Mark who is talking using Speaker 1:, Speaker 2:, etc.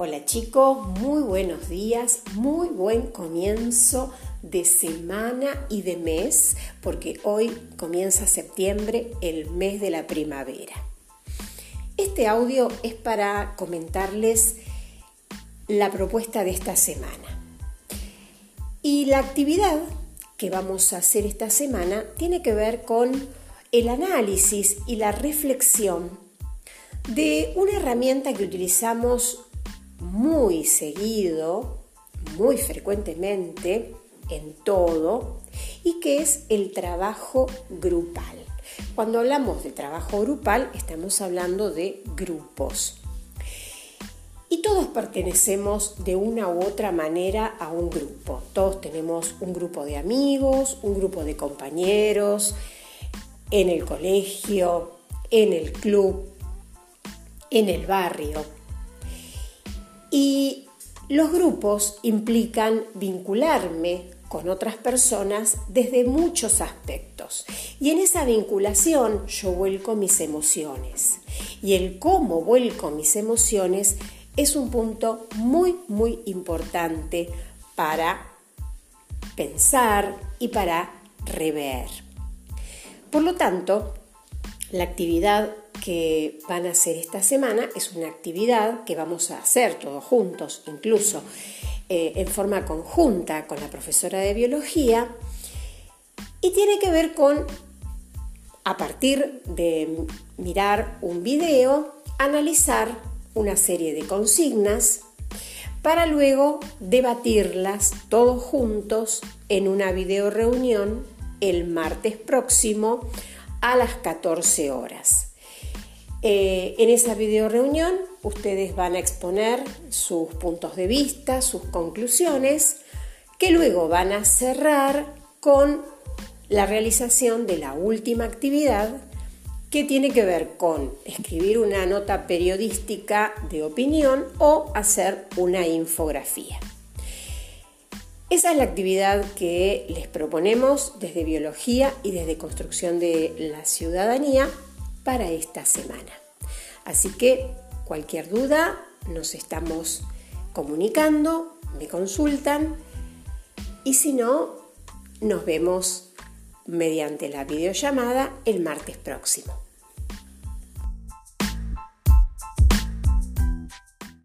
Speaker 1: Hola chicos, muy buenos días, muy buen comienzo de semana y de mes, porque hoy comienza septiembre, el mes de la primavera. Este audio es para comentarles la propuesta de esta semana. Y la actividad que vamos a hacer esta semana tiene que ver con el análisis y la reflexión de una herramienta que utilizamos muy seguido, muy frecuentemente, en todo, y que es el trabajo grupal. Cuando hablamos de trabajo grupal, estamos hablando de grupos. Y todos pertenecemos de una u otra manera a un grupo. Todos tenemos un grupo de amigos, un grupo de compañeros, en el colegio, en el club, en el barrio. Y los grupos implican vincularme con otras personas desde muchos aspectos. Y en esa vinculación yo vuelco mis emociones. Y el cómo vuelco mis emociones es un punto muy, muy importante para pensar y para rever. Por lo tanto, la actividad que van a hacer esta semana es una actividad que vamos a hacer todos juntos, incluso eh, en forma conjunta con la profesora de biología, y tiene que ver con, a partir de mirar un video, analizar una serie de consignas para luego debatirlas todos juntos en una video reunión el martes próximo a las 14 horas. Eh, en esa video reunión ustedes van a exponer sus puntos de vista, sus conclusiones, que luego van a cerrar con la realización de la última actividad que tiene que ver con escribir una nota periodística de opinión o hacer una infografía. Esa es la actividad que les proponemos desde biología y desde construcción de la ciudadanía para esta semana. Así que cualquier duda nos estamos comunicando, me consultan y si no, nos vemos mediante la videollamada el martes próximo.